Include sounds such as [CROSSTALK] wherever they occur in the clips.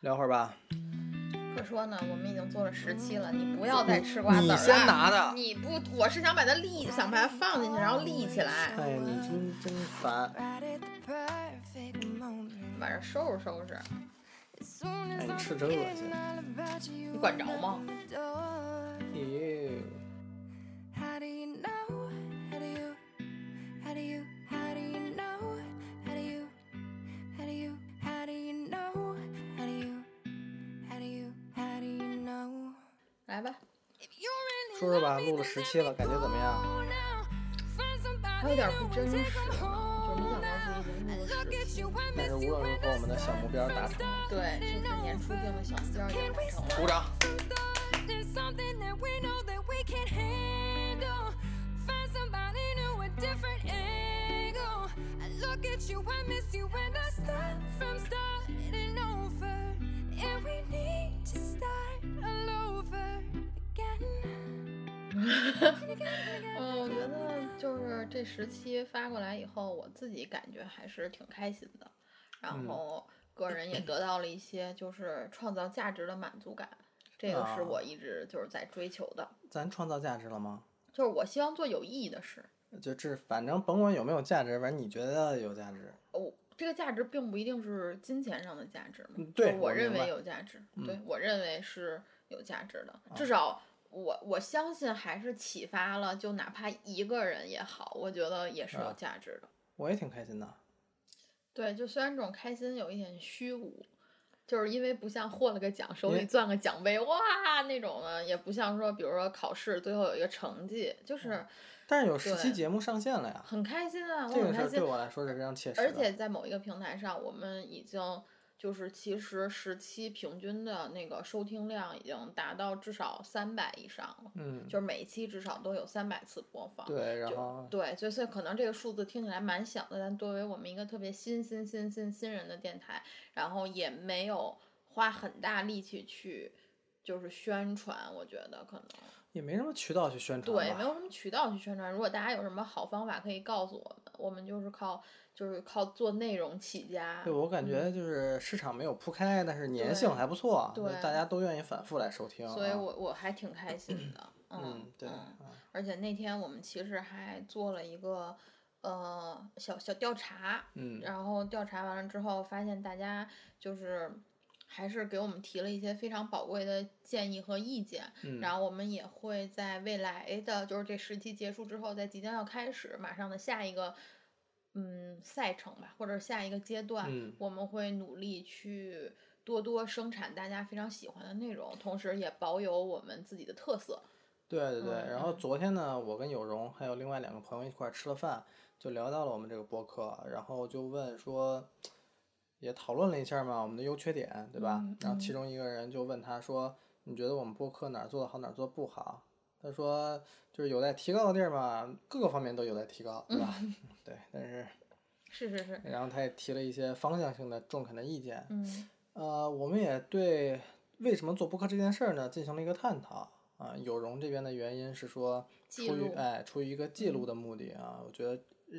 聊会儿吧。可说呢，我们已经做了十期了，你不要再吃瓜子了。你先拿的你不，我是想把它立，想把它放进去，然后立起来，哎呀，你真真烦。晚上收拾收拾。哎，你吃真恶心。你管着吗？咦，说说吧，录了十期了，感觉怎么样？还有点不真实，就没想到自己能录十。但是无论如何，我们的小目标达成了。对，就是年初定的小目标也完成了。鼓掌。这十期发过来以后，我自己感觉还是挺开心的，然后个人也得到了一些就是创造价值的满足感，这个是啊。我一直就是在追求的，咱创造价值了吗？就是我希望做有意义的事。就这，反正甭管有没有价值，反正你觉得有价值。哦，这个价值并不一定是金钱上的价值嘛，嗯对就是我认为有价值，对我认为是有价值的，至少我我相信还是启发了，就哪怕一个人也好，我觉得也是有啊价值的。我也挺开心的。对，就虽然这种开心有一点虚无，就是因为不像获了个奖，手里攥个奖杯，哇那种的，也不像说，比如说考试最后有一个成绩，就是但是有十期节目上线了呀，很开心啊，我这个事对很开心。对我来说是非常切实的。而且在某一个平台上，我们已经就是其实十期平均的那个收听量已经达到至少三百以上了，嗯，就是每一期至少都有三百次播放。对，然就后对，所以所以可能这个数字听起来蛮小的，但作为我们一个特别新新新新新人的电台，然后也没有花很大力气去就是宣传，我觉得可能也没什么渠道去宣传吧。对，没有什么渠道去宣传。如果大家有什么好方法可以告诉我们，我们就是靠就是靠做内容起家。对，我感觉就是市场没有铺开，但是粘性还不错，对大家都愿意反复来收听啊。所以我我还挺开心的，[CLEARS THROAT] 嗯嗯，对，而且那天我们其实还做了一个呃小小调查，嗯然后调查完了之后，发现大家就是还是给我们提了一些非常宝贵的建议和意见，嗯然后我们也会在未来的就是这十期结束之后，在即将要开始马上的下一个嗯赛程吧，或者下一个阶段，嗯我们会努力去。多多生产大家非常喜欢的内容，同时也保有我们自己的特色。对对对。嗯然后嗯昨天呢，我跟有容还有另外两个朋友一块儿吃了饭，就聊到了我们这个播客，然后就问说，也讨论了一下嘛，我们的优缺点，对吧？嗯然后其中一个人就问他说，你觉得我们播客哪儿做的好，哪儿做得不好？他说就是有待提高的地儿嘛，各个方面都有待提高，对吧？[LAUGHS] 对，但是 [LAUGHS] 是是是，然后他也提了一些方向性的中肯的意见。嗯呃，我们也对为什么做播客这件事儿呢进行了一个探讨啊。有容这边的原因是说，出于哎出于一个记录的目的啊，我觉得呃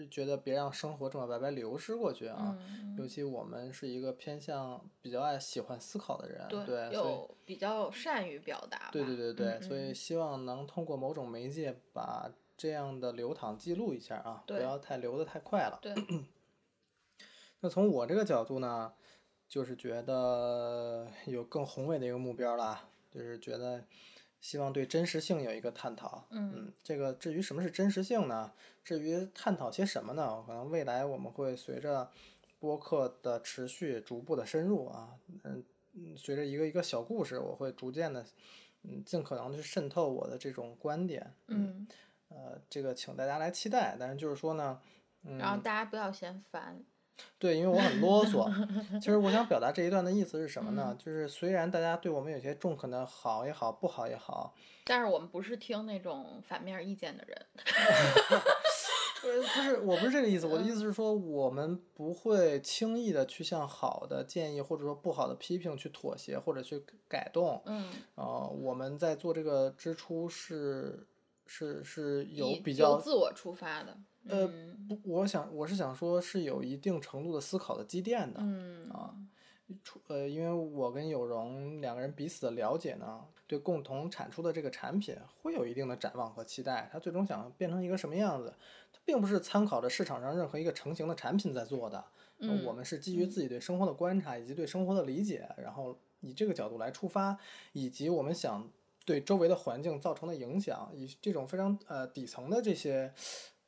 觉得别让生活这么白白流失过去啊。嗯，尤其我们是一个偏向比较爱喜欢思考的人，对，所以有比较善于表达。对对对对，嗯所以希望能通过某种媒介把这样的流淌记录一下啊，不要太流得太快了。对，[CLEARS THROAT] 那从我这个角度呢，就是觉得有更宏伟的一个目标啦，就是觉得希望对真实性有一个探讨。嗯这个至于什么是真实性呢？至于探讨些什么呢？可能未来我们会随着播客的持续逐步的深入啊，嗯嗯，随着一个一个小故事，我会逐渐的，嗯，尽可能去渗透我的这种观点。嗯，呃，这个请大家来期待。但是就是说呢，嗯然后大家不要嫌烦。对，因为我很啰嗦。[LAUGHS] 其实我想表达这一段的意思是什么嗯呢？就是虽然大家对我们有些中肯的好也好，不好也好，但是我们不是听那种反面意见的人。[LAUGHS] 呃，不是，我不是这个意思。我的意思是说，我们不会轻易的去向好的建议或者说不好的批评去妥协或者去改动。嗯，呃，我们在做这个支出是是是有比较由自我出发的。呃嗯不，我想我是想说是有一定程度的思考的积淀的。嗯啊出呃，因为我跟有容两个人彼此的了解呢，对共同产出的这个产品会有一定的展望和期待。他最终想变成一个什么样子，它并不是参考着市场上任何一个成型的产品在做的。我们是基于自己对生活的观察以及对生活的理解，然后以这个角度来出发，以及我们想对周围的环境造成的影响，以这种非常呃底层的这些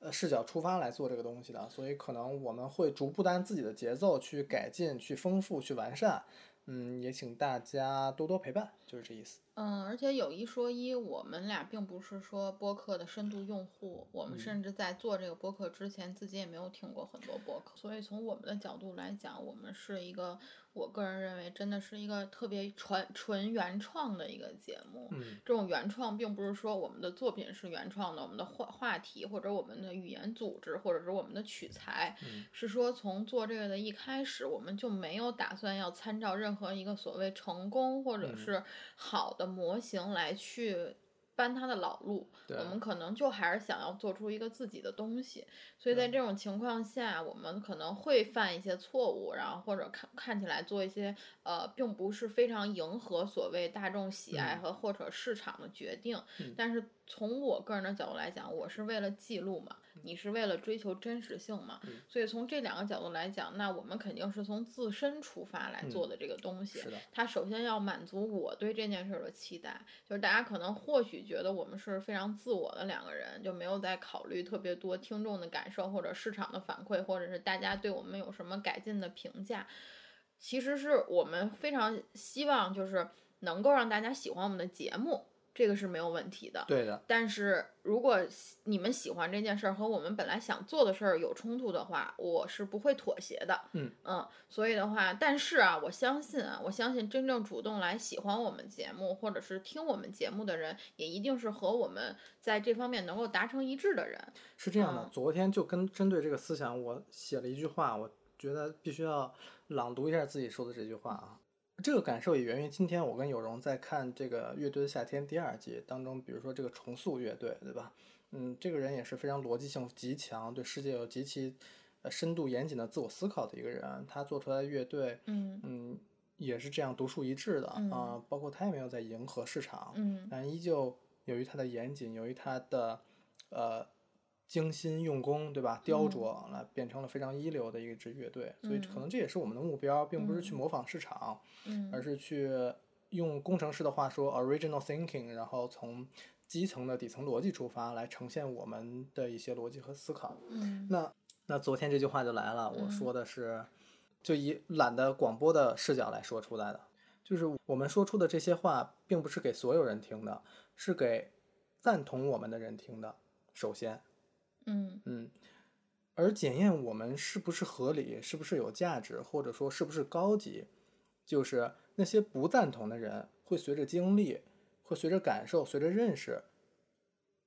呃视角出发来做这个东西的，所以可能我们会逐步的按自己的节奏去改进、去丰富、去完善。嗯，也请大家多多陪伴，就是这意思。嗯，而且有一说一，我们俩并不是说播客的深度用户，我们甚至在做这个播客之前，自己也没有听过很多播客，所以从我们的角度来讲，我们是一个，我个人认为真的是一个特别纯纯原创的一个节目。嗯。这种原创并不是说我们的作品是原创的，我们的话话题或者我们的语言组织或者是我们的取材，嗯。是说从做这个的一开始，我们就没有打算要参照任何一个所谓成功或者嗯。是好的模型来去。搬他的老路，我们可能就还是想要做出一个自己的东西，所以在这种情况下，我们可能会犯一些错误，然后或者看看起来做一些呃，并不是非常迎合所谓大众喜爱嗯和或者市场的决定。嗯但是从我个人的角度来讲，我是为了记录嘛，你是为了追求真实性嘛，嗯所以从这两个角度来讲，那我们肯定是从自身出发来做的这个东西。嗯是的它首先要满足我对这件事儿的期待，就是大家可能或许觉得我们是非常自我的两个人，就没有在考虑特别多听众的感受或者市场的反馈，或者是大家对我们有什么改进的评价。其实是我们非常希望就是能够让大家喜欢我们的节目，这个是没有问题的。对的，但是如果喜你们喜欢这件事儿和我们本来想做的事儿有冲突的话，我是不会妥协的。嗯所以的话，但是啊，我相信啊，我相信真正主动来喜欢我们节目或者是听我们节目的人，也一定是和我们在这方面能够达成一致的人。是这样的。嗯昨天就跟针对这个思想，我写了一句话，我觉得必须要朗读一下自己说的这句话啊。这个感受也源于今天我跟有容在看这个《乐队的夏天》第二季当中，比如说这个重塑乐队，对吧？嗯，这个人也是非常逻辑性极强，对世界有极其呃深度严谨的自我思考的一个人。他做出来的乐队，嗯嗯，也是这样独树一帜的啊、嗯包括他也没有在迎合市场，嗯但依旧由于他的严谨，由于他的呃精心用功，对吧？雕琢，来变成了非常一流的一支乐队。所以可能这也是我们的目标，并不是去模仿市场，嗯而是去用工程师的话说 original thinking，然后从基层的底层逻辑出发来呈现我们的一些逻辑和思考。嗯那那昨天这句话就来了，我说的是，就以懒得广播的视角来说出来的，就是我们说出的这些话，并不是给所有人听的，是给赞同我们的人听的。首先，嗯嗯，而检验我们是不是合理，是不是有价值，或者说是不是高级，就是那些不赞同的人会随着经历，会随着感受，随着认识，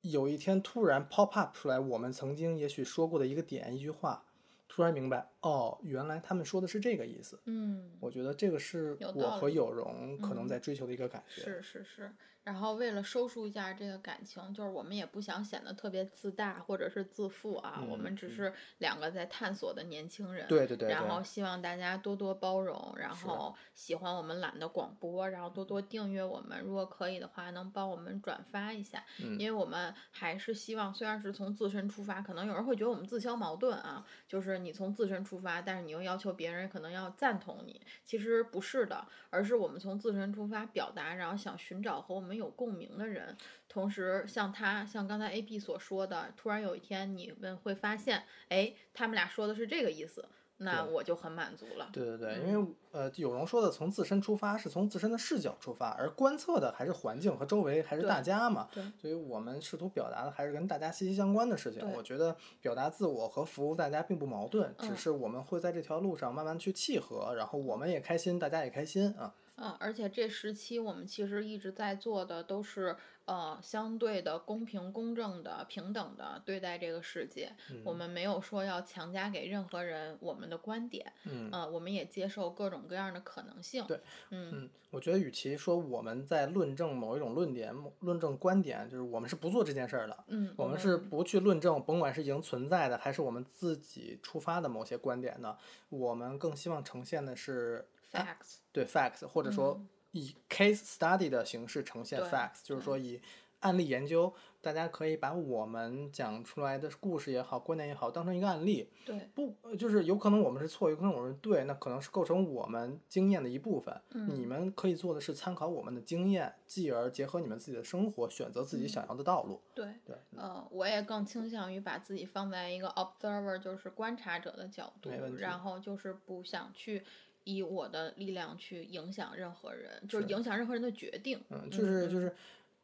有一天突然 pop up 出来，我们曾经也许说过的一个点，一句话，突然明白，哦，原来他们说的是这个意思。嗯，我觉得这个是我和有容可能嗯在追求的一个感觉。是是是。然后为了收束一下这个感情，就是我们也不想显得特别自大或者是自负啊，我们只嗯是两个在探索的年轻人。对对对然后，希望大家多多包容，然后喜欢我们懒的广播，然后多多订阅我们。如果可以的话，能帮我们转发一下，嗯因为我们还是希望，虽然是从自身出发，可能有人会觉得我们自相矛盾啊，就是你从自身出发，但是你又要求别人可能要赞同你，其实不是的，而是我们从自身出发表达，然后想寻找和我们有共鸣的人。同时，像他，像刚才 A B 所说的，突然有一天你们会发现，哎，他们俩说的是这个意思，那我就很满足了。对对对，嗯因为呃，有容说的从自身出发，是从自身的视角出发，而观测的还是环境和周围，还是大家嘛。对所以我们试图表达的还是跟大家息息相关的事情。对我觉得表达自我和服务大家并不矛盾，只嗯是我们会在这条路上慢慢去契合，然后我们也开心，大家也开心啊。嗯，而且这时期我们其实一直在做的都是呃相对的公平、公正的、平等的对待这个世界。我们没有说要强加给任何人我们的观点，嗯呃，我们也接受各种各样的可能性。对，嗯嗯，我觉得与其说我们在论证某一种论点、论证观点，就是我们是不做这件事儿的。嗯，我们是不去论证，甭管是已经存在的，还是我们自己出发的某些观点的，我们更希望呈现的是 facts，对 facts，或者说以 case study 的形式呈现 facts，就是说以案例研究，大家可以把我们讲出来的故事也好，观点也好，当成一个案例。对，不，呃就是有可能我们是错，有可能我们是对，那可能是构成我们经验的一部分。嗯你们可以做的是参考我们的经验，继而结合你们自己的生活，选择自己想要的道路。对，对，呃，我也更倾向于把自己放在一个 observer，就是观察者的角度然后就是不想去以我的力量去影响任何人，就是是影响任何人的决定。嗯，就是就是，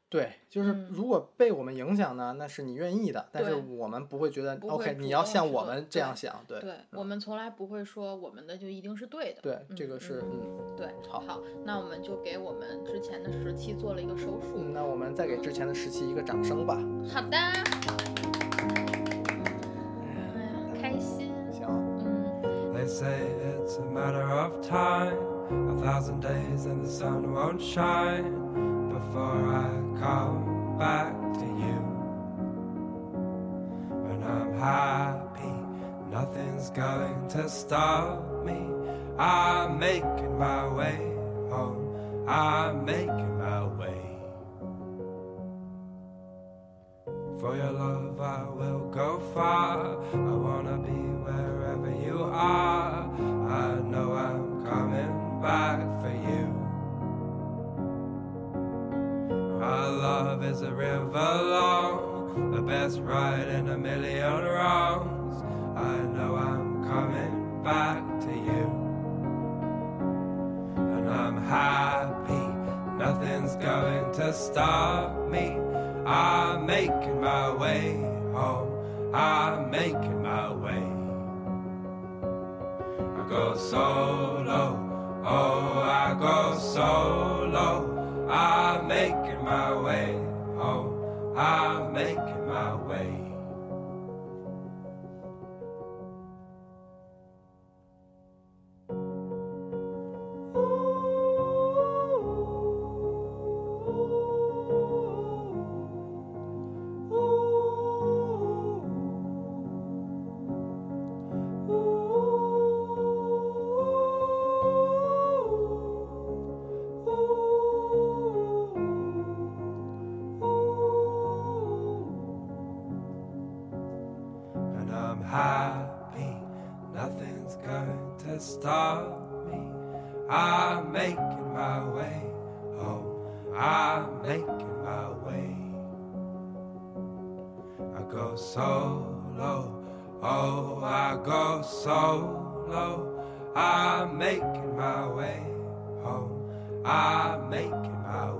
对，就是如果被我们影响呢，那是你愿意的，但是我们不会觉得会 OK，你要像我们这样对想，对对我们从来不会说我们的就一定是对的。对，这个嗯是嗯对，好那我们就给我们之前的时期做了一个收束。嗯，那我们再给之前的时期一个掌声吧。好的。哎呀，开心。行，嗯 it's a matter of time, a thousand days and the sun won't shine before I come back to you. When I'm happy, nothing's going to stop me. I'm making my way home, I'm making river long, the best ride in a million wrongs. I know I'm coming back to you. And I'm happy, nothing's going to stop me. I'm making my way home, I'm making my way. I go solo, oh, I go solo. I'm making my way I make to stop me. I'm making my way home. I'm making my way. I go solo. Oh, I go solo. I'm making my way home. I'm making my way.